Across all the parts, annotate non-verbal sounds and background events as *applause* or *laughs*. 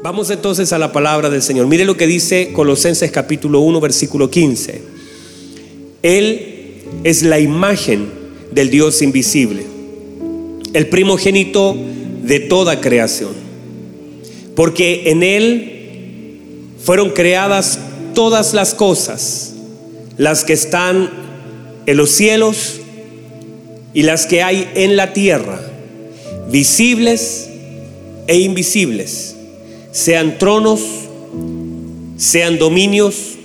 Vamos entonces a la palabra del Señor. Mire lo que dice Colosenses capítulo 1, versículo 15. Él es la imagen del Dios invisible, el primogénito de toda creación, porque en Él fueron creadas todas las cosas, las que están en los cielos y las que hay en la tierra, visibles e invisibles sean tronos, sean dominios,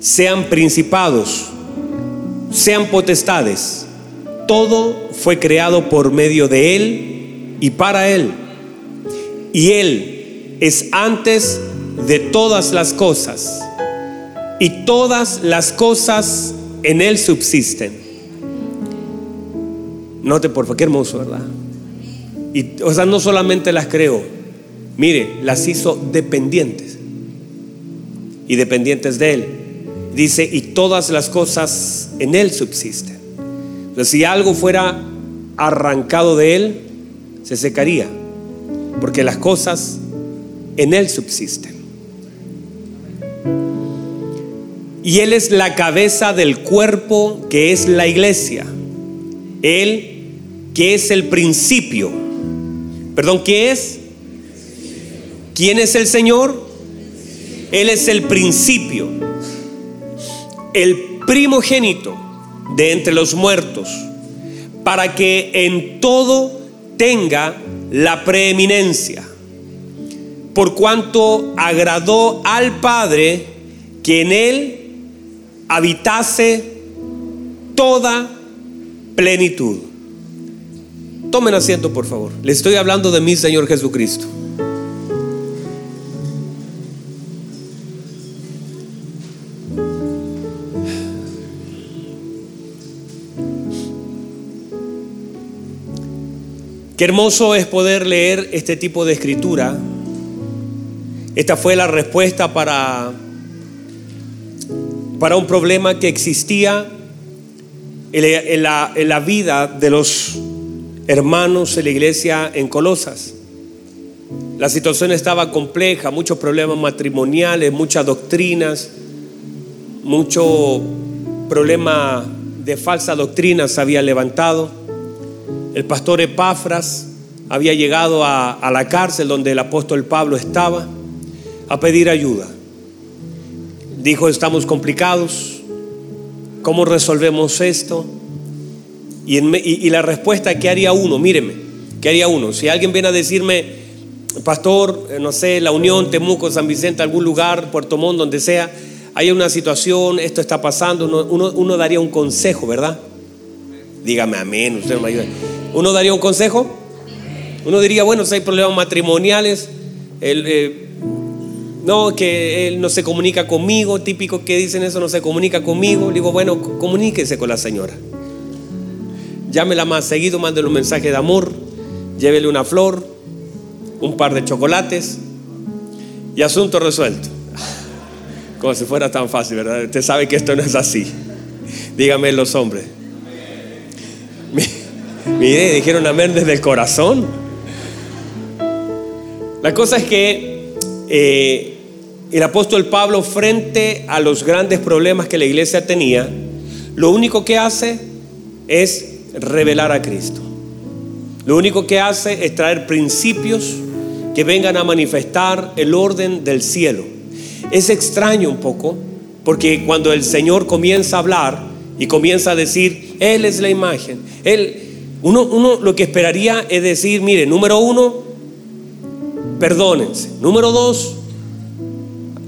sean principados, sean potestades. Todo fue creado por medio de Él y para Él. Y Él es antes de todas las cosas. Y todas las cosas en Él subsisten. Note por favor, qué hermoso, ¿verdad? Y, o sea, no solamente las creó, Mire, las hizo dependientes y dependientes de Él. Dice, y todas las cosas en Él subsisten. Si algo fuera arrancado de Él, se secaría, porque las cosas en Él subsisten. Y Él es la cabeza del cuerpo que es la iglesia. Él que es el principio. Perdón, ¿qué es? ¿Quién es el Señor? Él es el principio, el primogénito de entre los muertos, para que en todo tenga la preeminencia, por cuanto agradó al Padre que en él habitase toda plenitud. Tomen asiento, por favor. Le estoy hablando de mi Señor Jesucristo. Hermoso es poder leer este tipo de escritura. Esta fue la respuesta para, para un problema que existía en la, en la vida de los hermanos en la iglesia en Colosas. La situación estaba compleja, muchos problemas matrimoniales, muchas doctrinas, mucho problema de falsa doctrina se había levantado. El pastor Epafras había llegado a, la cárcel donde el apóstol Pablo estaba a pedir ayuda. Dijo, estamos complicados, ¿cómo resolvemos esto? Y, la respuesta, ¿qué haría uno? Míreme, ¿qué haría uno? Si alguien viene a decirme, pastor, eh, no sé, la Unión, Temuco, San Vicente, algún lugar, Puerto Montt, donde sea, hay una situación, esto está pasando, uno, uno daría un consejo, ¿verdad? Dígame amén, usted me ayuda. ¿Uno daría un consejo? Uno diría, bueno, si hay problemas matrimoniales, eh, no, que él no se comunica conmigo, típico que dicen eso, no se comunica conmigo. digo, bueno, comuníquese con la señora. Llámela más seguido, mándele un mensaje de amor, llévele una flor, un par de chocolates y asunto resuelto. Como si fuera tan fácil, ¿verdad? Usted sabe que esto no es así. Dígame los hombres. Mire, dijeron amén desde el corazón. La cosa es que eh, el apóstol Pablo, frente a los grandes problemas que la iglesia tenía, lo único que hace es revelar a Cristo. Lo único que hace es traer principios que vengan a manifestar el orden del cielo. Es extraño un poco, porque cuando el Señor comienza a hablar y comienza a decir, Él es la imagen, Él, uno, lo que esperaría es decir, mire, número uno, perdónense. Número dos,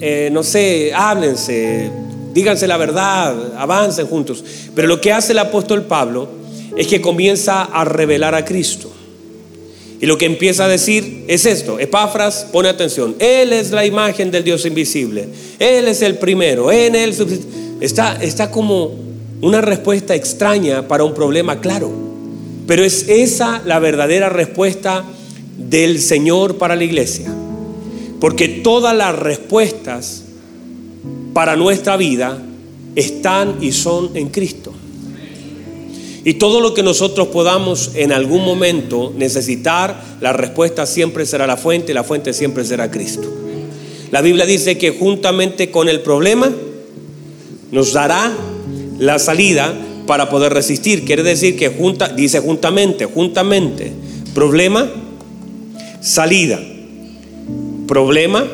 eh, no sé, háblense, díganse la verdad, avancen juntos. Pero lo que hace el apóstol Pablo es que comienza a revelar a Cristo. Y lo que empieza a decir es esto, Epafras, pone atención, Él es la imagen del Dios invisible, Él es el primero, en Él está, está como una respuesta extraña para un problema claro. Pero es esa la verdadera respuesta del Señor para la iglesia. Porque todas las respuestas para nuestra vida están y son en Cristo. Y todo lo que nosotros podamos en algún momento necesitar, la respuesta siempre será la fuente, la fuente siempre será Cristo. La Biblia dice que juntamente con el problema nos dará la salida para poder resistir. Quiere decir que junta, dice juntamente, juntamente, problema, salida. Problema,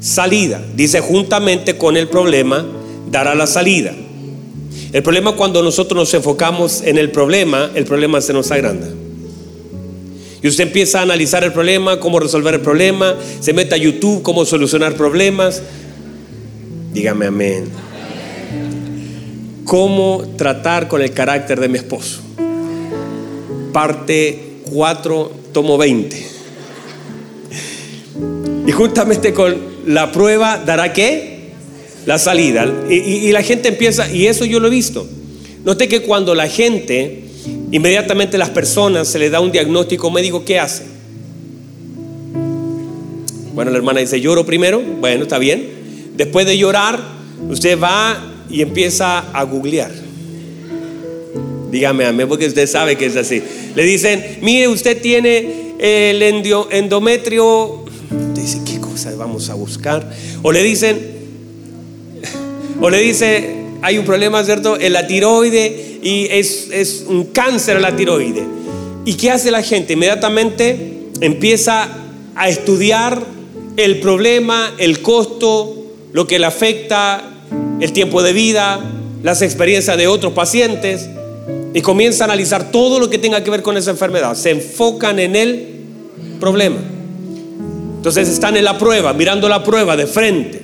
salida. Dice juntamente con el problema dará la salida. El problema cuando nosotros nos enfocamos en el problema, el problema se nos agranda. Y usted empieza a analizar el problema, cómo resolver el problema, se mete a YouTube, cómo solucionar problemas. Dígame amén. Cómo tratar con el carácter de mi esposo. Parte 4, tomo 20. Y justamente con la prueba dará qué? La salida. Y, la gente empieza, y eso yo lo he visto. Note que cuando la gente, inmediatamente las personas se le da un diagnóstico médico, ¿qué hace? Bueno, la hermana dice, lloro primero, bueno, está bien. Después de llorar, usted va y empieza a googlear. Dígame a mí porque usted sabe que es así. Le dicen, mire, usted tiene el endometrio. Dice, ¿qué cosa vamos a buscar? O le dicen, *laughs* o le dice, hay un problema, ¿cierto? En la tiroide y es, es un cáncer la tiroide. ¿Y qué hace la gente? Inmediatamente empieza a estudiar el problema, el costo, lo que le afecta, el tiempo de vida, las experiencias de otros pacientes y comienza a analizar todo lo que tenga que ver con esa enfermedad. Se enfocan en el problema. Entonces están en la prueba, mirando la prueba de frente.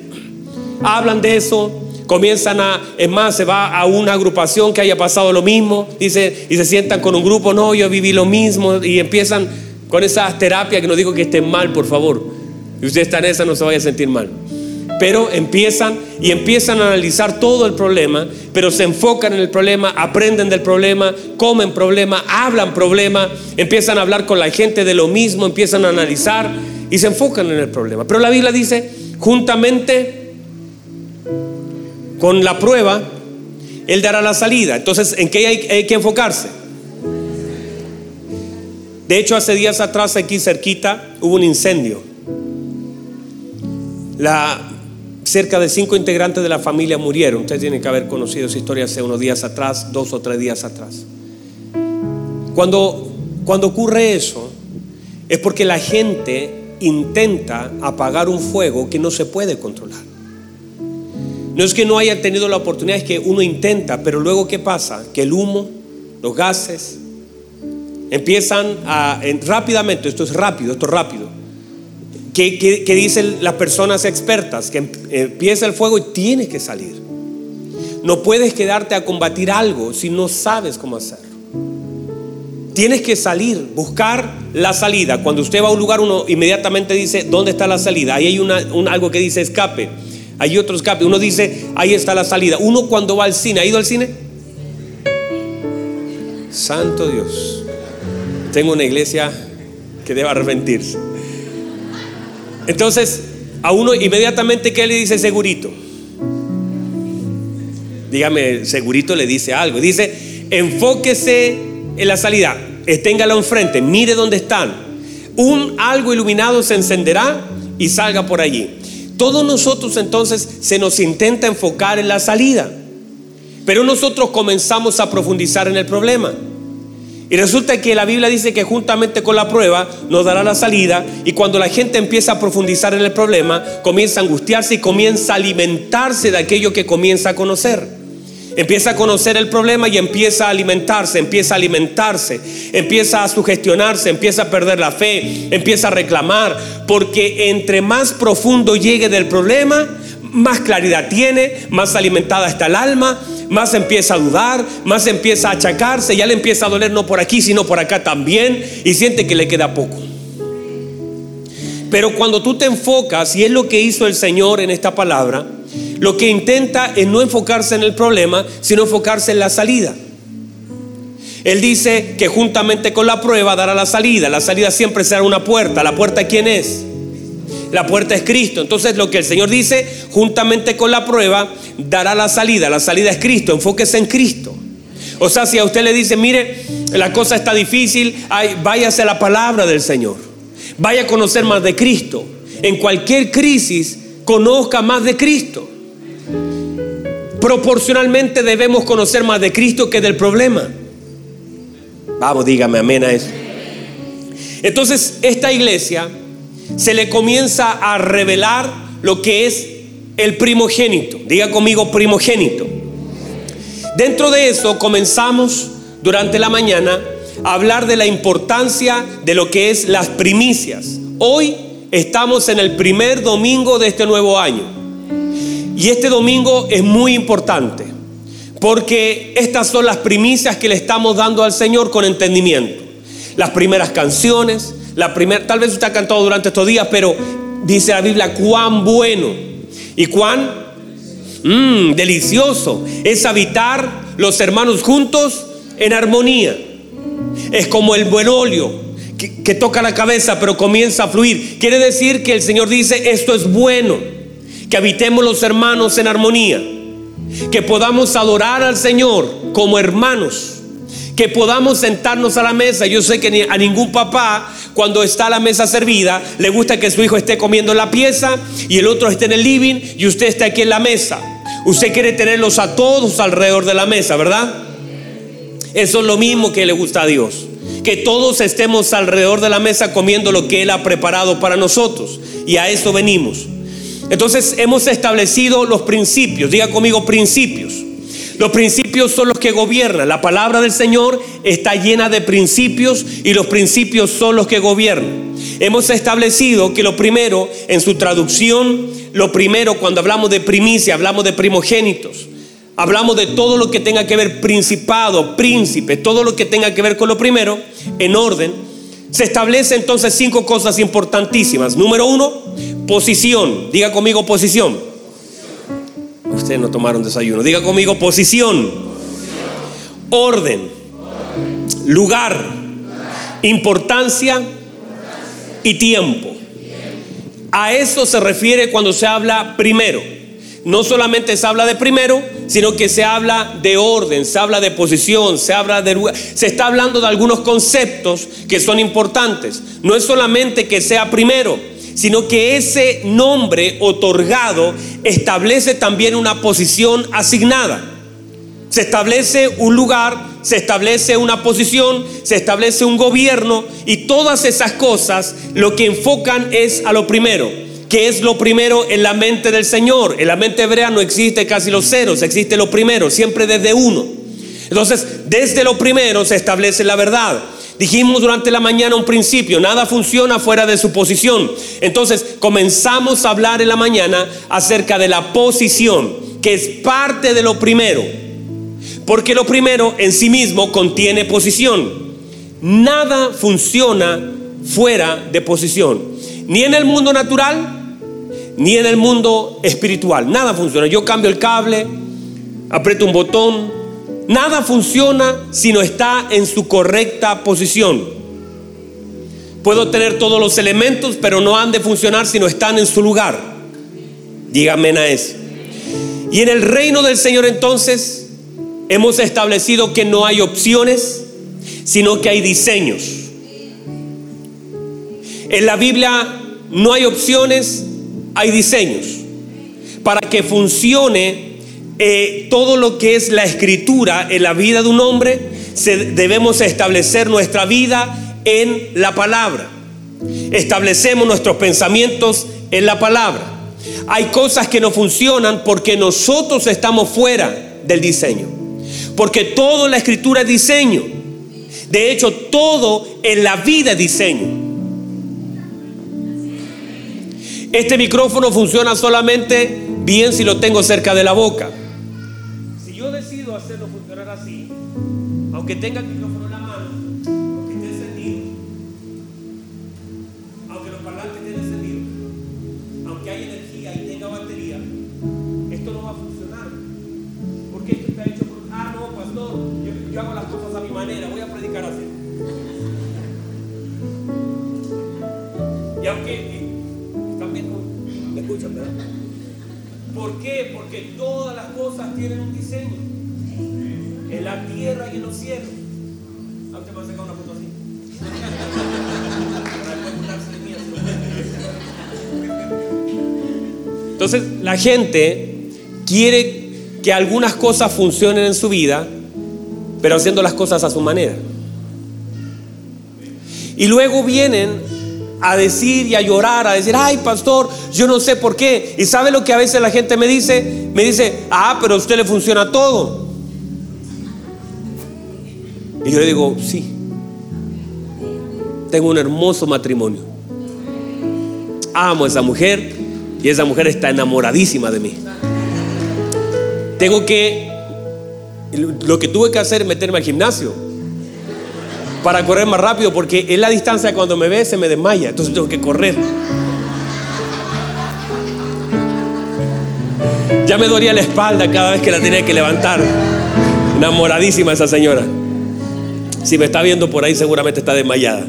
Hablan de eso, comienzan a, es más, se va a una agrupación que haya pasado lo mismo, dice, y se sientan con un grupo, no, yo viví lo mismo, y empiezan con esa terapia que no digo que estén mal, por favor. Y usted está en esa, no se vaya a sentir mal pero empiezan y empiezan a analizar todo el problema, pero se enfocan en el problema, aprenden del problema, comen problema, hablan problema, empiezan a hablar con la gente de lo mismo, empiezan a analizar y se enfocan en el problema. Pero la Biblia dice, juntamente con la prueba, Él dará la salida. Entonces, ¿en qué hay, que enfocarse? De hecho, hace días atrás aquí cerquita hubo un incendio. La Cerca de cinco integrantes de la familia murieron. Ustedes tienen que haber conocido esa historia hace unos días atrás, dos o tres días atrás. Cuando, cuando ocurre eso, es porque la gente intenta apagar un fuego que no se puede controlar. No es que no haya tenido la oportunidad, es que uno intenta, pero luego ¿qué pasa? Que el humo, los gases, empiezan a, rápidamente, esto es rápido, esto es rápido, ¿Qué, dicen las personas expertas? Que em, empieza el fuego y tienes que salir. No puedes quedarte a combatir algo si no sabes cómo hacerlo. Tienes que salir, buscar la salida. Cuando usted va a un lugar, uno inmediatamente dice, ¿dónde está la salida? Ahí hay una, algo que dice escape. Hay otro escape. Uno dice, ahí está la salida. Uno cuando va al cine, ¿ha ido al cine? Santo Dios. Tengo una iglesia que debe arrepentirse. Entonces, a uno inmediatamente, ¿qué le dice segurito? Dígame, segurito le dice algo. Dice, enfóquese en la salida, téngalo enfrente, mire dónde están. Un algo iluminado se encenderá y salga por allí. Todos nosotros entonces se nos intenta enfocar en la salida, pero nosotros comenzamos a profundizar en el problema. Y resulta que la Biblia dice que juntamente con la prueba nos dará la salida y cuando la gente empieza a profundizar en el problema, comienza a angustiarse y comienza a alimentarse de aquello que comienza a conocer. Empieza a conocer el problema y empieza a alimentarse, empieza a alimentarse, empieza a sugestionarse, empieza a perder la fe, empieza a reclamar, porque entre más profundo llegue del problema, más claridad tiene, más alimentada está el alma, más empieza a dudar, más empieza a achacarse, ya le empieza a doler no por aquí, sino por acá también, y siente que le queda poco. Pero cuando tú te enfocas, y es lo que hizo el Señor en esta palabra, lo que intenta es no enfocarse en el problema, sino enfocarse en la salida. Él dice que juntamente con la prueba dará la salida. La salida siempre será una puerta. ¿La puerta quién es? La puerta es Cristo. Entonces lo que el Señor dice, juntamente con la prueba, dará la salida. La salida es Cristo. Enfóquese en Cristo. O sea, si a usted le dice, mire, la cosa está difícil, váyase a la palabra del Señor. Vaya a conocer más de Cristo. En cualquier crisis, conozca más de Cristo. Proporcionalmente debemos conocer más de Cristo que del problema. Vamos, dígame amén a eso. Entonces, esta iglesia se le comienza a revelar lo que es el primogénito. Diga conmigo primogénito. Dentro de eso comenzamos durante la mañana a hablar de la importancia de lo que es las primicias. Hoy estamos en el primer domingo de este nuevo año. Y este domingo es muy importante porque estas son las primicias que le estamos dando al Señor con entendimiento. Las primeras canciones, la primera, tal vez usted ha cantado durante estos días, pero dice la Biblia cuán bueno y cuán mm, delicioso es habitar los hermanos juntos en armonía. Es como el buen óleo que, que toca la cabeza pero comienza a fluir. Quiere decir que el Señor dice esto es bueno, que habitemos los hermanos en armonía, que podamos adorar al Señor como hermanos que podamos sentarnos a la mesa. Yo sé que a ningún papá, cuando está la mesa servida, le gusta que su hijo esté comiendo la pieza y el otro esté en el living y usted esté aquí en la mesa. Usted quiere tenerlos a todos alrededor de la mesa, ¿verdad? Eso es lo mismo que le gusta a Dios. Que todos estemos alrededor de la mesa comiendo lo que Él ha preparado para nosotros. Y a eso venimos. Entonces hemos establecido los principios. Diga conmigo principios. Los principios son los que gobiernan. La palabra del Señor está llena de principios y los principios son los que gobiernan. Hemos establecido que lo primero, en su traducción, lo primero cuando hablamos de primicia, hablamos de primogénitos. Hablamos de todo lo que tenga que ver principado, príncipe, todo lo que tenga que ver con lo primero, en orden. Se establece entonces cinco cosas importantísimas. Número uno, posición. Diga conmigo posición. Ustedes no tomaron desayuno. Diga conmigo posición, orden, lugar, importancia y tiempo. A eso se refiere cuando se habla primero. No solamente se habla de primero, sino que se habla de orden, se habla de posición, se habla de lugar. Se está hablando de algunos conceptos que son importantes. No es solamente que sea primero, sino que ese nombre otorgado establece también una posición asignada. Se establece un lugar, se establece una posición, se establece un gobierno y todas esas cosas lo que enfocan es a lo primero. que es lo primero en la mente del Señor? En la mente hebrea no existe casi los ceros, existe lo primero, siempre desde uno. Entonces, desde lo primero se establece la verdad. Dijimos durante la mañana un principio, nada funciona fuera de su posición. Entonces comenzamos a hablar en la mañana acerca de la posición, que es parte de lo primero. Porque lo primero en sí mismo contiene posición. Nada funciona fuera de posición. Ni en el mundo natural, ni en el mundo espiritual. Nada funciona. Yo cambio el cable, aprieto un botón, Nada funciona si no está en su correcta posición. Puedo tener todos los elementos, pero no han de funcionar si no están en su lugar. Dígame a eso. Y en el reino del Señor entonces hemos establecido que no hay opciones, sino que hay diseños. En la Biblia no hay opciones, hay diseños. Para que funcione eh, todo lo que es la escritura en la vida de un hombre, debemos establecer nuestra vida en la palabra. Establecemos nuestros pensamientos en la palabra. Hay cosas que no funcionan porque nosotros estamos fuera del diseño. Porque todo en la escritura es diseño. De hecho, todo en la vida es diseño. Este micrófono funciona solamente bien si lo tengo cerca de la boca aunque tenga el micrófono en la mano, aunque esté encendido, aunque los parlantes estén encendidos, aunque haya energía y tenga batería, esto no va a funcionar. Porque esto está hecho por, ah, no, pastor, yo, yo hago las cosas a mi manera, voy a predicar así. Y aunque, eh, están viendo, me escuchan, ¿verdad? ¿Por qué? Porque todas las cosas tienen un diseño. En la tierra y en los cielos. Ah, usted a sacar una foto así. Entonces la gente quiere que algunas cosas funcionen en su vida, pero haciendo las cosas a su manera. Y luego vienen a decir y a llorar, a decir, ay pastor, yo no sé por qué. Y sabe lo que a veces la gente me dice, me dice, ah, pero a usted le funciona todo. Y yo le digo, sí, tengo un hermoso matrimonio. Amo a esa mujer y esa mujer está enamoradísima de mí. Tengo que, lo que tuve que hacer es meterme al gimnasio para correr más rápido porque en la distancia cuando me ve se me desmaya, entonces tengo que correr. Ya me dolía la espalda cada vez que la tenía que levantar. Enamoradísima esa señora. Si me está viendo por ahí seguramente está desmayada.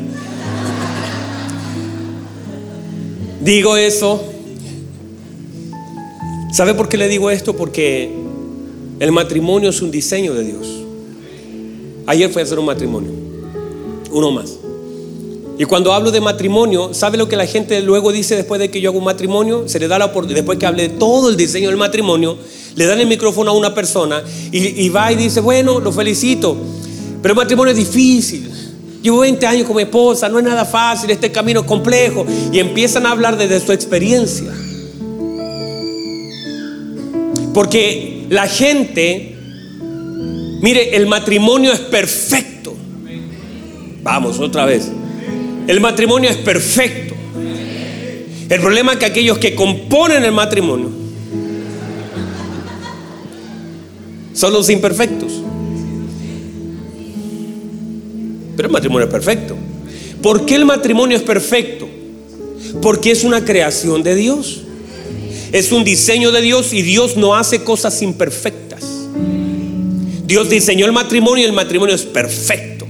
Digo eso. ¿Sabe por qué le digo esto? Porque el matrimonio es un diseño de Dios. Ayer fue a hacer un matrimonio. Uno más. Y cuando hablo de matrimonio, ¿sabe lo que la gente luego dice después de que yo hago un matrimonio? Se le da la oportunidad, después que hable de todo el diseño del matrimonio, le dan el micrófono a una persona y va y dice, bueno, lo felicito, pero el matrimonio es difícil. Llevo 20 años con mi esposa, no es nada fácil, este camino es complejo. Y empiezan a hablar desde su experiencia. Porque la gente, mire, el matrimonio es perfecto. Vamos, otra vez. El matrimonio es perfecto. El problema es que aquellos que componen el matrimonio son los imperfectos. Pero el matrimonio es perfecto. ¿Por qué el matrimonio es perfecto? Porque es una creación de Dios. Es un diseño de Dios y Dios no hace cosas imperfectas. Dios diseñó el matrimonio y el matrimonio es perfecto.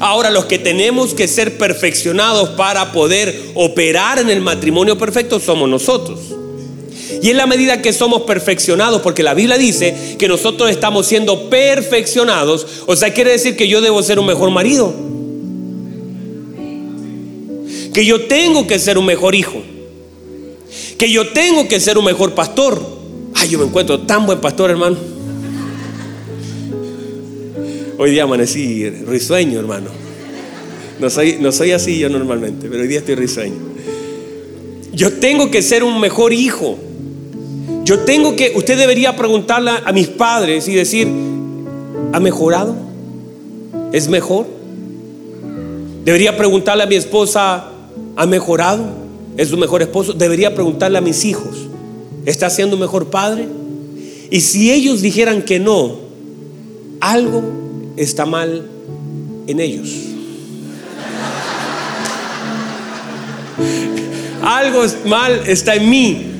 Ahora los que tenemos que ser perfeccionados para poder operar en el matrimonio perfecto somos nosotros. Y en la medida que somos perfeccionados, porque la Biblia dice que nosotros estamos siendo perfeccionados, o sea, quiere decir que yo debo ser un mejor marido. Que yo tengo que ser un mejor hijo. Que yo tengo que ser un mejor pastor. Ay, yo me encuentro tan buen pastor, hermano. Hoy día amanecí risueño, hermano. No soy, no soy así yo normalmente, pero hoy día estoy risueño. Yo tengo que ser un mejor hijo. Yo tengo que, usted debería preguntarle a mis padres y decir, ¿ha mejorado? ¿Es mejor? Debería preguntarle a mi esposa, ¿ha mejorado? ¿Es su mejor esposo? Debería preguntarle a mis hijos, ¿está siendo un mejor padre? Y si ellos dijeran que no, algo está mal en ellos. *laughs* Algo mal está en mí.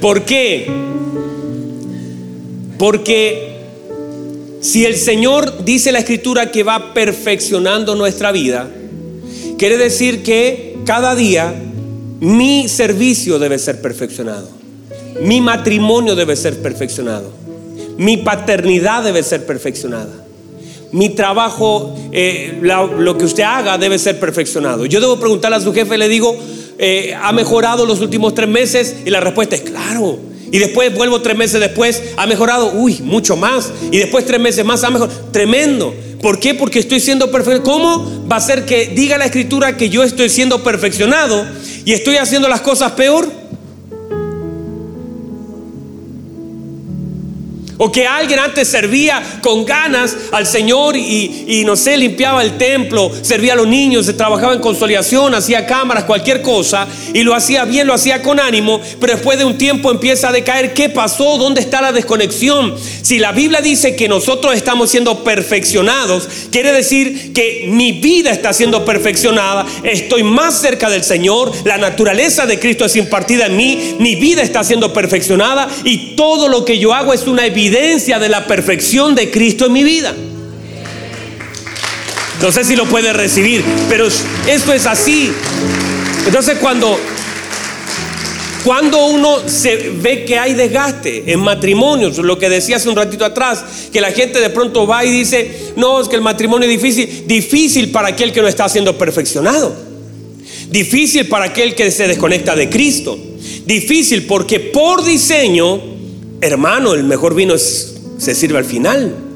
¿Por qué? Porque si el Señor dice la escritura que va perfeccionando nuestra vida, quiere decir que cada día mi servicio debe ser perfeccionado, mi matrimonio debe ser perfeccionado, mi paternidad debe ser perfeccionada. Mi trabajo, eh, lo que usted haga debe ser perfeccionado. Yo debo preguntarle a su jefe, le digo, eh, ¿ha mejorado los últimos tres meses? Y la respuesta es claro. Y después vuelvo tres meses después, ¿ha mejorado? Uy, mucho más. Y después tres meses más, ha mejorado. Tremendo. ¿Por qué? Porque estoy siendo perfecto. ¿Cómo va a ser que diga la escritura que yo estoy siendo perfeccionado y estoy haciendo las cosas peor? O que alguien antes servía con ganas al Señor y, no sé, limpiaba el templo, servía a los niños, se trabajaba en consolidación, hacía cámaras, cualquier cosa, y lo hacía bien, lo hacía con ánimo, pero después de un tiempo empieza a decaer. ¿Qué pasó? ¿Dónde está la desconexión? Si la Biblia dice que nosotros estamos siendo perfeccionados, quiere decir que mi vida está siendo perfeccionada, estoy más cerca del Señor, la naturaleza de Cristo es impartida en mí, mi vida está siendo perfeccionada y todo lo que yo hago es una evidencia de la perfección de Cristo en mi vida. No sé si lo puede recibir, pero esto es así. Entonces cuando Cuando uno se ve que hay desgaste en matrimonios, lo que decía hace un ratito atrás, que la gente de pronto va y dice, no, es que el matrimonio es difícil, difícil para aquel que no está siendo perfeccionado, difícil para aquel que se desconecta de Cristo, difícil porque por diseño, hermano, el mejor vino se sirve al final.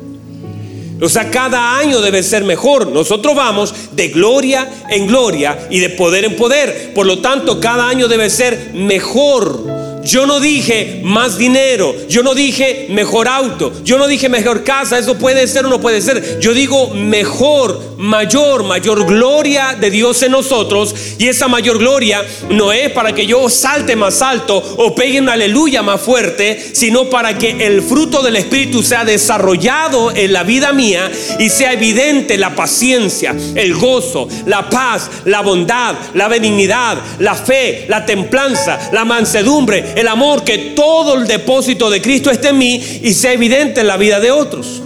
O sea, cada año debe ser mejor. Nosotros vamos de gloria en gloria y de poder en poder. Por lo tanto, cada año debe ser mejor. Yo no dije más dinero, yo no dije mejor auto, yo no dije mejor casa, eso puede ser o no puede ser. Yo digo mejor, mayor, mayor gloria de Dios en nosotros. Y esa mayor gloria no es para que yo salte más alto o pegue una aleluya más fuerte, sino para que el fruto del Espíritu sea desarrollado en la vida mía y sea evidente la paciencia, el gozo, la paz, la bondad, la benignidad, la fe, la templanza, la mansedumbre el amor, que todo el depósito de Cristo esté en mí y sea evidente en la vida de otros.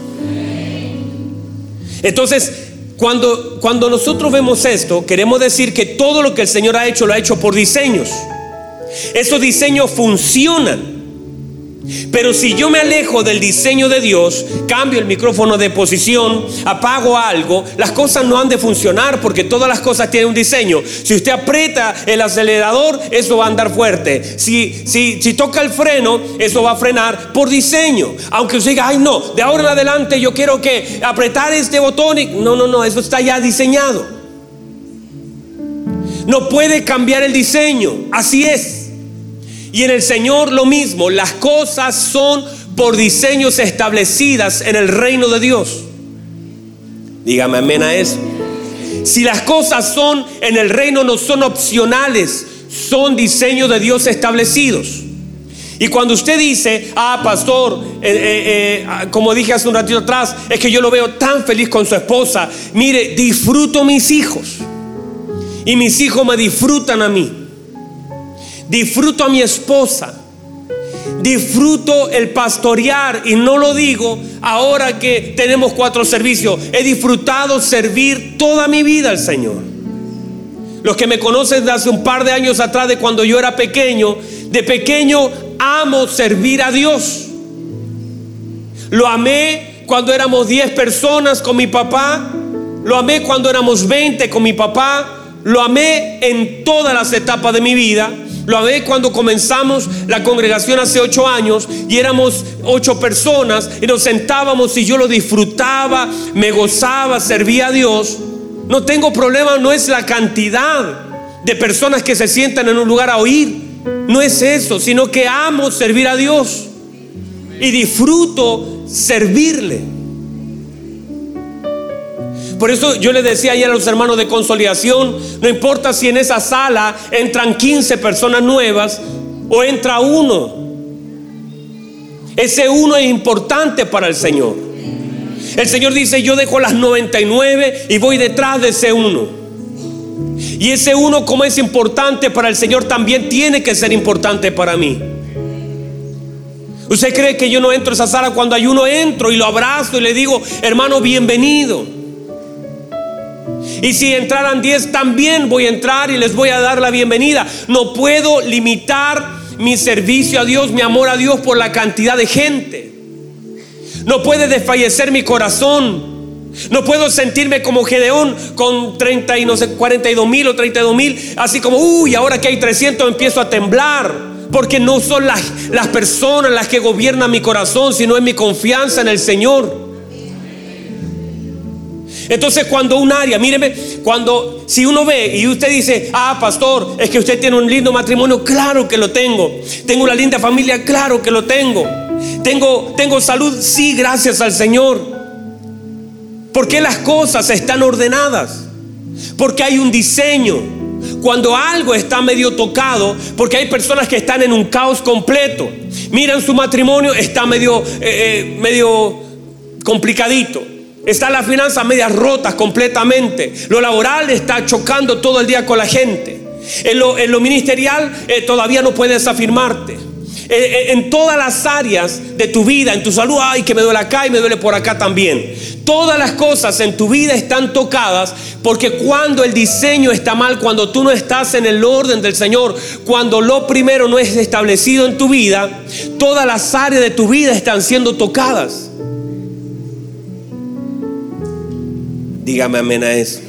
Entonces, cuando, cuando nosotros vemos esto, queremos decir que todo lo que el Señor ha hecho lo ha hecho por diseños. Esos diseños funcionan. Pero si yo me alejo del diseño de Dios, cambio el micrófono de posición, apago algo, las cosas no han de funcionar porque todas las cosas tienen un diseño. Si usted aprieta el acelerador, eso va a andar fuerte. Si, si, si toca el freno, eso va a frenar por diseño. Aunque usted diga, ay no, de ahora en adelante yo quiero que apretar este botón. Y... No, no, no, eso está ya diseñado. No puede cambiar el diseño. Así es. Y en el Señor lo mismo, las cosas son por diseños establecidas en el reino de Dios. Dígame amén a eso. Si las cosas son en el reino no son opcionales, son diseños de Dios establecidos. Y cuando usted dice, ah, pastor, eh, eh, eh, ah, como dije hace un ratito atrás, es que yo lo veo tan feliz con su esposa. Mire, disfruto mis hijos. Y mis hijos me disfrutan a mí. Disfruto a mi esposa. Disfruto el pastorear y no lo digo ahora que tenemos cuatro servicios. He disfrutado servir toda mi vida al Señor. Los que me conocen de hace un par de años atrás, de cuando yo era pequeño, de pequeño amo servir a Dios. Lo amé cuando éramos 10 personas con mi papá. Lo amé cuando éramos 20 con mi papá. Lo amé en todas las etapas de mi vida. Lo amé cuando comenzamos la congregación hace ocho años y éramos ocho personas y nos sentábamos y yo lo disfrutaba, me gozaba, servía a Dios. No tengo problema, no es la cantidad de personas que se sientan en un lugar a oír. No es eso, sino que amo servir a Dios y disfruto servirle. Por eso yo le decía ayer a los hermanos de consolidación, no importa si en esa sala entran 15 personas nuevas o entra uno. Ese uno es importante para el Señor. El Señor dice, yo dejo las 99 y voy detrás de ese uno. Y ese uno como es importante para el Señor también tiene que ser importante para mí. ¿Usted cree que yo no entro a esa sala cuando hay uno entro y lo abrazo y le digo, hermano, bienvenido? Y si entraran 10, también voy a entrar y les voy a dar la bienvenida. No puedo limitar mi servicio a Dios, mi amor a Dios por la cantidad de gente. No puede desfallecer mi corazón. No puedo sentirme como Gedeón con 30 y no sé, 42 mil o 32 mil, así como, uy, ahora que hay 300 empiezo a temblar. Porque no son las, las personas las que gobiernan mi corazón, sino es mi confianza en el Señor. Entonces cuando un área, míreme, cuando si uno ve y usted dice, ah, pastor, es que usted tiene un lindo matrimonio, claro que lo tengo. Tengo una linda familia, claro que lo tengo. Tengo, tengo salud, sí, gracias al Señor. Porque las cosas están ordenadas. Porque hay un diseño. Cuando algo está medio tocado, porque hay personas que están en un caos completo. Miran su matrimonio, está medio, eh, eh, medio complicadito Está la finanza medias rotas completamente. Lo laboral está chocando todo el día con la gente. En lo, ministerial eh, todavía no puedes afirmarte. En todas las áreas de tu vida, en tu salud, ay, que me duele acá y me duele por acá también. Todas las cosas en tu vida están tocadas porque cuando el diseño está mal, cuando tú no estás en el orden del Señor, cuando lo primero no es establecido en tu vida, todas las áreas de tu vida están siendo tocadas. Dígame amén a eso.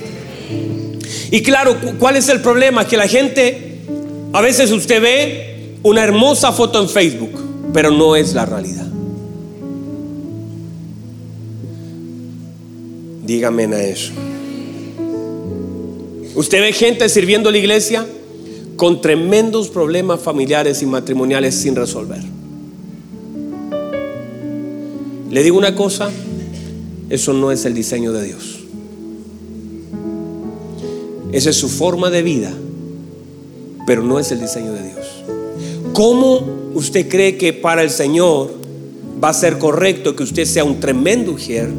Y claro, ¿cuál es el problema? Que la gente, a veces usted ve una hermosa foto en Facebook, pero no es la realidad. Dígame a eso. Usted ve gente sirviendo la iglesia con tremendos problemas familiares y matrimoniales sin resolver. Le digo una cosa, eso no es el diseño de Dios. Esa es su forma de vida, pero no es el diseño de Dios. ¿Cómo usted cree que para el Señor va a ser correcto que usted sea un tremendo ujier,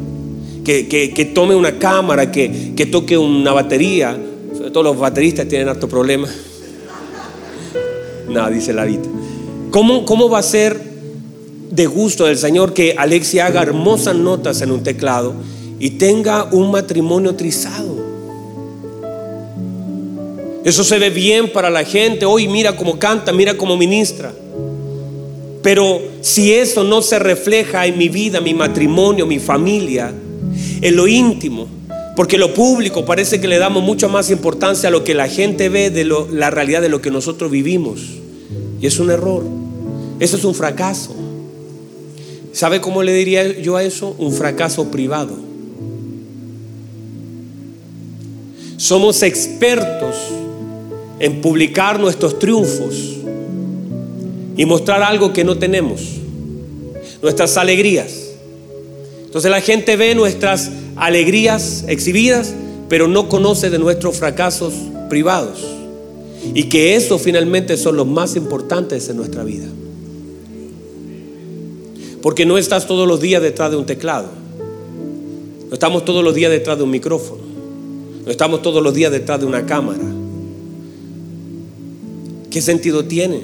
que, tome una cámara, que, que toque una batería? Sobre todo los bateristas tienen harto problema. *laughs* Nada, dice la vida. ¿Cómo, ¿Cómo va a ser de gusto del Señor que Alexia haga hermosas notas en un teclado y tenga un matrimonio trizado? Eso se ve bien para la gente. Hoy mira cómo canta, mira cómo ministra. Pero si eso no se refleja en mi vida, mi matrimonio, mi familia, en lo íntimo, porque lo público parece que le damos mucha más importancia a lo que la gente ve de la realidad de lo que nosotros vivimos. Y es un error. Eso es un fracaso. ¿Sabe cómo le diría yo a eso? Un fracaso privado. Somos expertos en publicar nuestros triunfos y mostrar algo que no tenemos, nuestras alegrías. Entonces la gente ve nuestras alegrías exhibidas, pero no conoce de nuestros fracasos privados. Y que eso finalmente son los más importantes en nuestra vida. Porque no estás todos los días detrás de un teclado. No estamos todos los días detrás de un micrófono. No estamos todos los días detrás de una cámara. ¿Qué sentido tiene?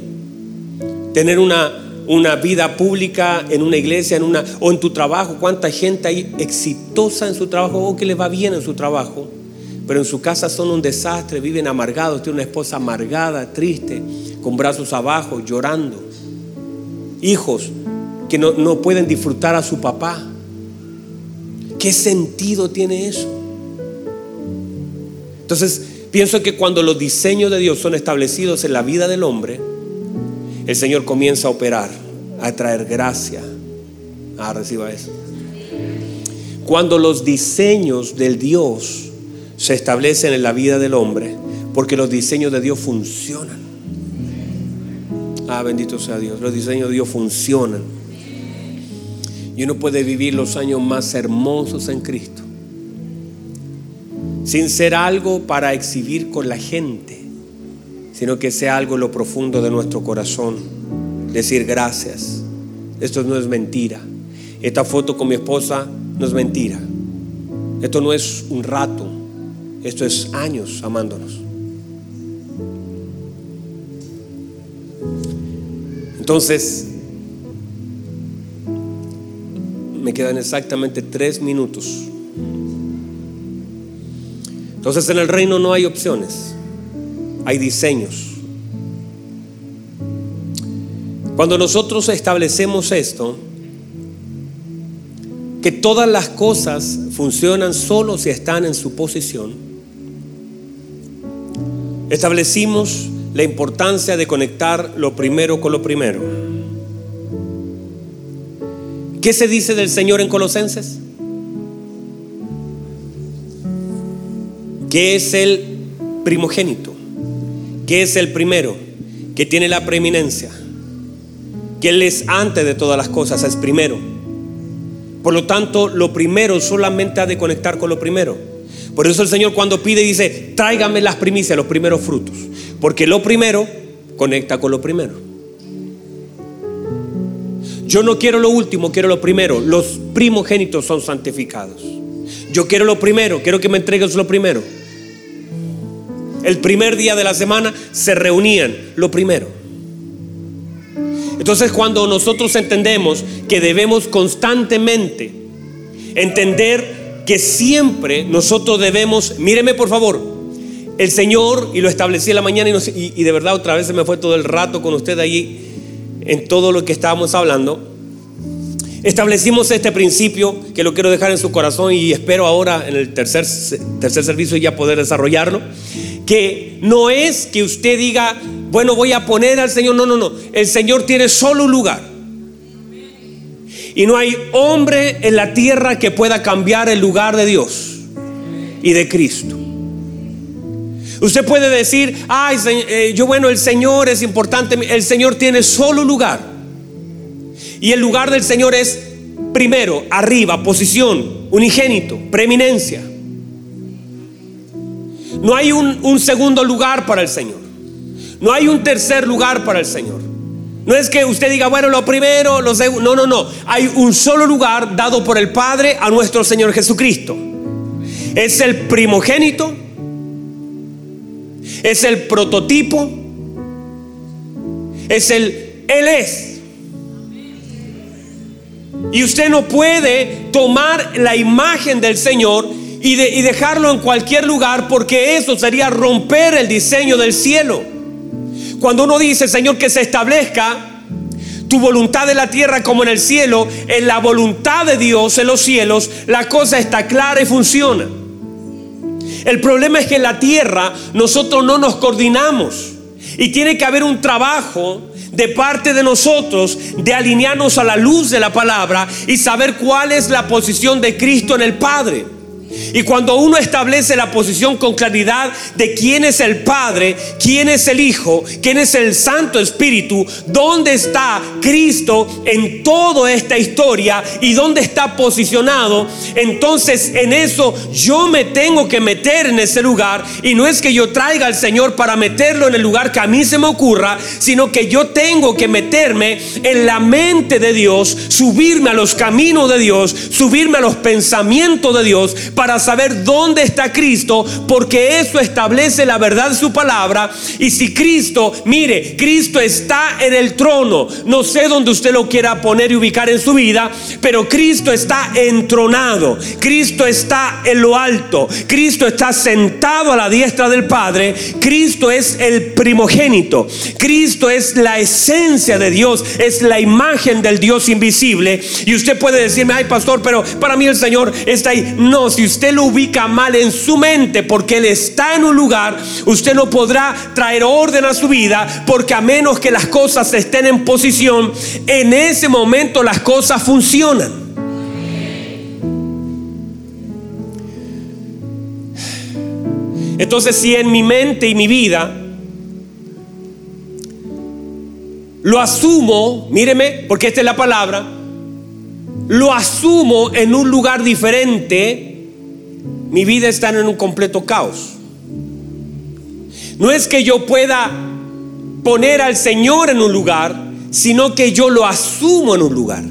Tener una, una vida pública en una iglesia en una, o en tu trabajo. ¿Cuánta gente hay exitosa en su trabajo o que le va bien en su trabajo? Pero en su casa son un desastre, viven amargados. Tiene una esposa amargada, triste, con brazos abajo, llorando. Hijos que no, no pueden disfrutar a su papá. ¿Qué sentido tiene eso? Entonces, Pienso que cuando los diseños de Dios son establecidos en la vida del hombre, el Señor comienza a operar, a traer gracia. Ah, reciba eso. Cuando los diseños del Dios se establecen en la vida del hombre, porque los diseños de Dios funcionan. Ah, bendito sea Dios. Los diseños de Dios funcionan. Y uno puede vivir los años más hermosos en Cristo sin ser algo para exhibir con la gente, sino que sea algo en lo profundo de nuestro corazón. Decir gracias. Esto no es mentira. Esta foto con mi esposa no es mentira. Esto no es un rato. Esto es años amándonos. Entonces, me quedan exactamente tres minutos entonces en el reino no hay opciones, hay diseños. Cuando nosotros establecemos esto, que todas las cosas funcionan solo si están en su posición, establecimos la importancia de conectar lo primero con lo primero. ¿Qué se dice del Señor en Colosenses? Que es el primogénito, que es el primero, que tiene la preeminencia, que Él es antes de todas las cosas, es primero. Por lo tanto, lo primero solamente ha de conectar con lo primero. Por eso el Señor cuando pide dice, tráigame las primicias, los primeros frutos. Porque lo primero conecta con lo primero. Yo no quiero lo último, quiero lo primero. Los primogénitos son santificados. Yo quiero lo primero, quiero que me entregues lo primero. El primer día de la semana se reunían, lo primero. Entonces cuando nosotros entendemos que debemos constantemente entender que siempre nosotros debemos, míreme por favor, el Señor, y lo establecí en la mañana y, y de verdad otra vez se me fue todo el rato con usted allí en todo lo que estábamos hablando, establecimos este principio que lo quiero dejar en su corazón y espero ahora en el tercer, tercer servicio ya poder desarrollarlo, que no es que usted diga, bueno, voy a poner al Señor, no, no, no, el Señor tiene solo un lugar. Y no hay hombre en la tierra que pueda cambiar el lugar de Dios y de Cristo. Usted puede decir, ay, eh, yo bueno, el Señor es importante, el Señor tiene solo lugar. Y el lugar del Señor es primero, arriba, posición, unigénito, preeminencia. No hay un, un segundo lugar para el Señor. No hay un tercer lugar para el Señor. No es que usted diga, bueno, lo primero, lo segundo. No, no, no. Hay un solo lugar dado por el Padre a nuestro Señor Jesucristo. Es el primogénito es el prototipo, es el, Él es. Y usted no puede tomar la imagen del Señor y, dejarlo en cualquier lugar porque eso sería romper el diseño del cielo. Cuando uno dice, Señor, que se establezca tu voluntad en la tierra como en el cielo, en la voluntad de Dios en los cielos, la cosa está clara y funciona. El problema es que en la tierra nosotros no nos coordinamos. Y tiene que haber un trabajo de parte de nosotros de alinearnos a la luz de la palabra y saber cuál es la posición de Cristo en el Padre. Y cuando uno establece la posición con claridad de quién es el Padre, quién es el Hijo, quién es el Santo Espíritu, dónde está Cristo en toda esta historia y dónde está posicionado, entonces en eso yo me tengo que meter en ese lugar y no es que yo traiga al Señor para meterlo en el lugar que a mí se me ocurra, sino que yo tengo que meterme en la mente de Dios, subirme a los caminos de Dios, subirme a los pensamientos de Dios para saber dónde está Cristo, porque eso establece la verdad de su palabra. Y si Cristo, mire, Cristo está en el trono, no sé dónde usted lo quiera poner y ubicar en su vida, pero Cristo está entronado, Cristo está en lo alto, Cristo está sentado a la diestra del Padre, Cristo es el primogénito, Cristo es la esencia de Dios, es la imagen del Dios invisible. Y usted puede decirme, ay pastor, pero para mí el Señor está ahí. No, si usted lo ubica mal en su mente porque Él está en un lugar, usted no podrá traer orden a su vida porque a menos que las cosas estén en posición, en ese momento las cosas funcionan. Entonces si en mi mente y mi vida lo asumo, míreme, porque esta es la palabra, lo asumo en un lugar diferente, mi vida está en un completo caos. No es que yo pueda poner al Señor en un lugar, sino que yo lo asumo en un lugar.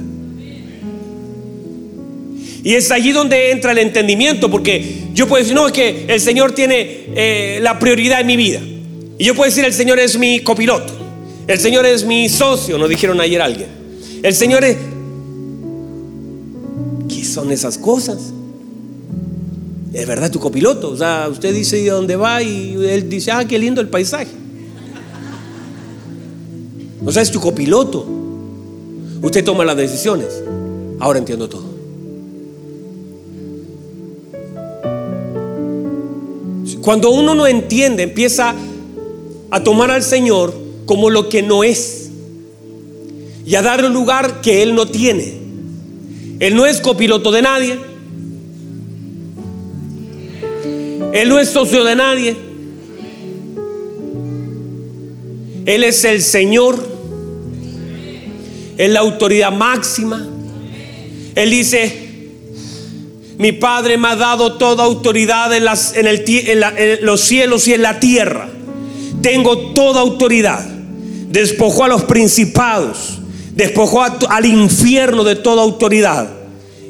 Y es allí donde entra el entendimiento, porque yo puedo decir, no, es que el Señor tiene eh, la prioridad en mi vida. Y yo puedo decir, el Señor es mi copiloto, el Señor es mi socio, nos dijeron ayer alguien. El Señor es... ¿Qué son esas cosas? Es verdad tu copiloto. O sea, usted dice dónde va y él dice, ah, qué lindo el paisaje. O sea, es tu copiloto. Usted toma las decisiones. Ahora entiendo todo. Cuando uno no entiende, empieza a tomar al Señor como lo que no es y a darle un lugar que Él no tiene. Él no es copiloto de nadie. Él no es socio de nadie. Él es el Señor. Es la autoridad máxima. Él dice, mi Padre me ha dado toda autoridad en, las, en, el, en los cielos y en la tierra. Tengo toda autoridad. Despojó a los principados. Despojó al infierno de toda autoridad.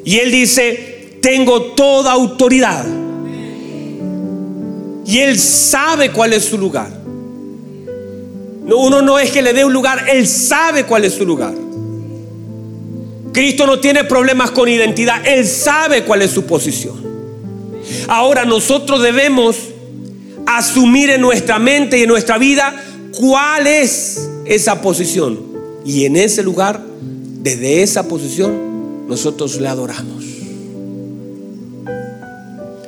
Y Él dice, tengo toda autoridad y Él sabe cuál es su lugar. No, uno no es que le dé un lugar, Él sabe cuál es su lugar. Cristo no tiene problemas con identidad, Él sabe cuál es su posición. Ahora nosotros debemos asumir en nuestra mente y en nuestra vida cuál es esa posición. Y en ese lugar, desde esa posición, nosotros le adoramos.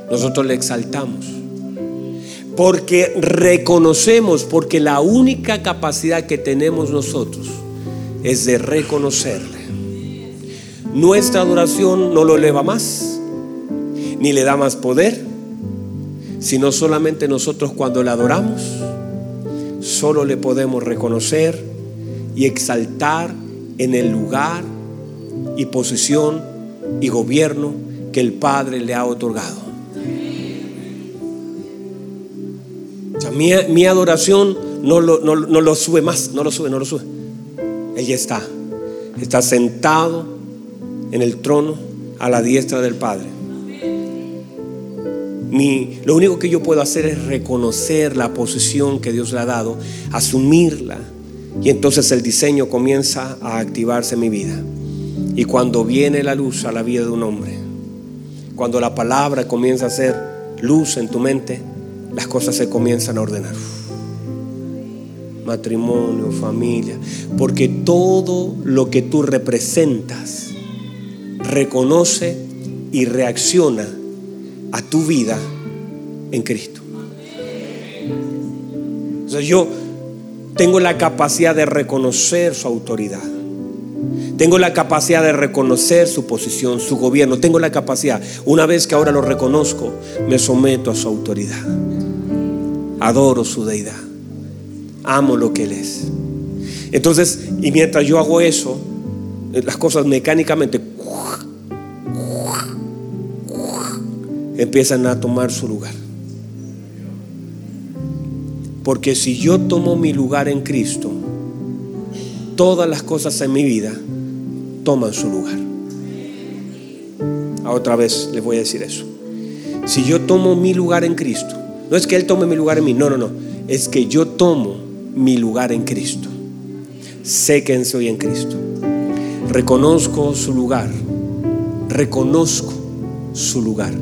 Nosotros le exaltamos. Porque reconocemos, porque la única capacidad que tenemos nosotros es de reconocerle. Nuestra adoración no lo eleva más, ni le da más poder, sino solamente nosotros cuando le adoramos, solo le podemos reconocer y exaltar en el lugar y posición y gobierno que el Padre le ha otorgado. Mi, adoración no lo, no lo sube más, no lo sube, no lo sube. Él ya está. Está sentado en el trono a la diestra del Padre. Mi, lo único que yo puedo hacer es reconocer la posición que Dios le ha dado, asumirla. Y entonces el diseño comienza a activarse en mi vida. Y cuando viene la luz a la vida de un hombre, cuando la palabra comienza a ser luz en tu mente, las cosas se comienzan a ordenar. Matrimonio, familia, porque todo lo que tú representas reconoce y reacciona a tu vida en Cristo. O yo tengo la capacidad de reconocer su autoridad. Tengo la capacidad de reconocer su posición, su gobierno. Tengo la capacidad. Una vez que ahora lo reconozco, me someto a su autoridad. Adoro su deidad. Amo lo que Él es. Entonces, y mientras yo hago eso, las cosas mecánicamente empiezan a tomar su lugar. Porque si yo tomo mi lugar en Cristo, todas las cosas en mi vida toman su lugar. A otra vez les voy a decir eso. Si yo tomo mi lugar en Cristo, no es que Él tome mi lugar en mí, no, no, no. Es que yo tomo mi lugar en Cristo. Sé quién soy en Cristo. Reconozco su lugar. Reconozco su lugar.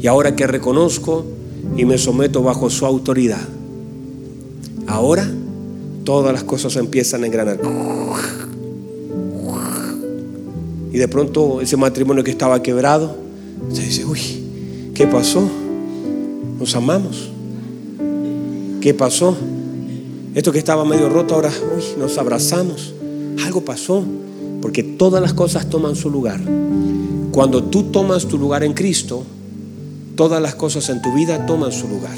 Y ahora que reconozco y me someto bajo su autoridad, ahora todas las cosas empiezan a engranar. Y de pronto ese matrimonio que estaba quebrado, se dice, uy, ¿qué pasó? Nos amamos. ¿Qué pasó? Esto que estaba medio roto ahora, uy, nos abrazamos. Algo pasó, porque todas las cosas toman su lugar. Cuando tú tomas tu lugar en Cristo, todas las cosas en tu vida toman su lugar.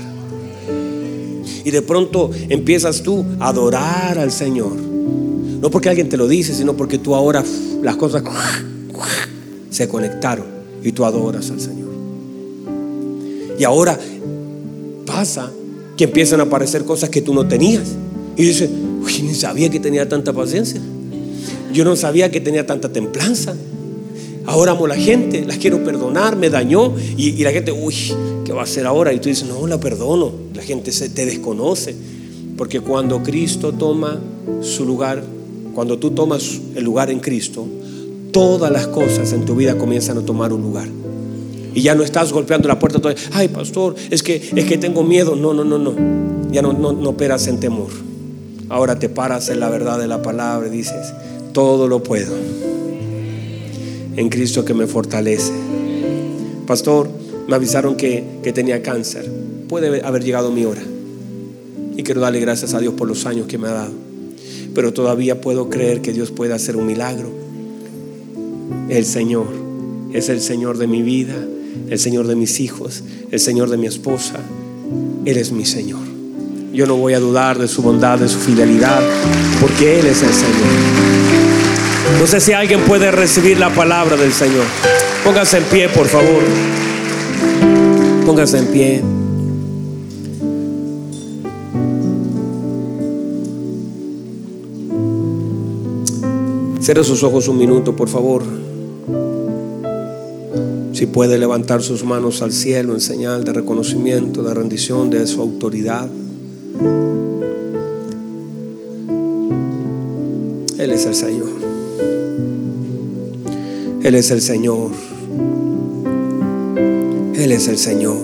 Y de pronto empiezas tú a adorar al Señor. No porque alguien te lo dice, sino porque tú ahora las cosas se conectaron y tú adoras al Señor. Y ahora pasa que empiezan a aparecer cosas que tú no tenías. Y dices, uy, ni sabía que tenía tanta paciencia. Yo no sabía que tenía tanta templanza. Ahora amo a la gente, las quiero perdonar, me dañó. Y, la gente, uy, ¿qué va a hacer ahora? Y tú dices, no, la perdono. La gente se te desconoce. Porque cuando Cristo toma su lugar, cuando tú tomas el lugar en Cristo, todas las cosas en tu vida comienzan a tomar un lugar. Y ya no estás golpeando la puerta todavía. Ay, pastor, es que, es que tengo miedo. No, no, no, no. Ya no, no, no operas en temor. Ahora te paras en la verdad de la palabra y dices, todo lo puedo en Cristo que me fortalece. Pastor, me avisaron que, tenía cáncer. Puede haber llegado mi hora. Y quiero darle gracias a Dios por los años que me ha dado. Pero todavía puedo creer que Dios puede hacer un milagro. El Señor es el Señor de mi vida, el Señor de mis hijos, el Señor de mi esposa. Él es mi Señor. Yo no voy a dudar de su bondad, de su fidelidad, porque Él es el Señor. No sé si alguien puede recibir la palabra del Señor. Póngase en pie, por favor. Póngase en pie. Cierre sus ojos un minuto, por favor. Puede levantar sus manos al cielo en señal de reconocimiento, de rendición de su autoridad. Él es el Señor. Él es el Señor. Él es el Señor.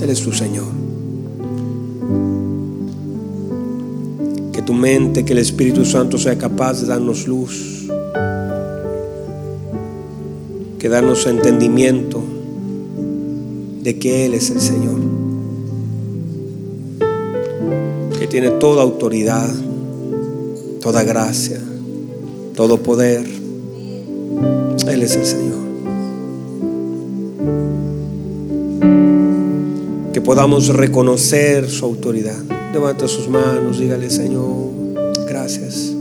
Él es tu Señor. Que tu mente, que el Espíritu Santo sea capaz de darnos luz, que darnos entendimiento de que Él es el Señor. Que tiene toda autoridad, toda gracia, todo poder. Él es el Señor. Que podamos reconocer su autoridad. Levanta sus manos, dígale, Señor, gracias.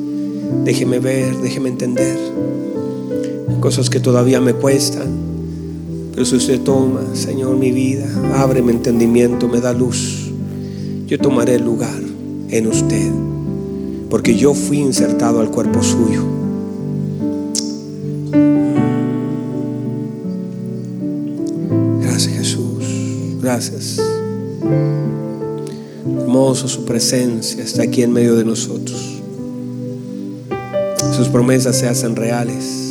Déjeme ver, déjeme entender. Cosas que todavía me cuestan. Pero si usted toma, Señor, mi vida, abre mi entendimiento, me da luz. Yo tomaré el lugar en usted. Porque yo fui insertado al cuerpo suyo. Gracias Jesús. Gracias. Hermosa su presencia está aquí en medio de nosotros. Sus promesas se hacen reales.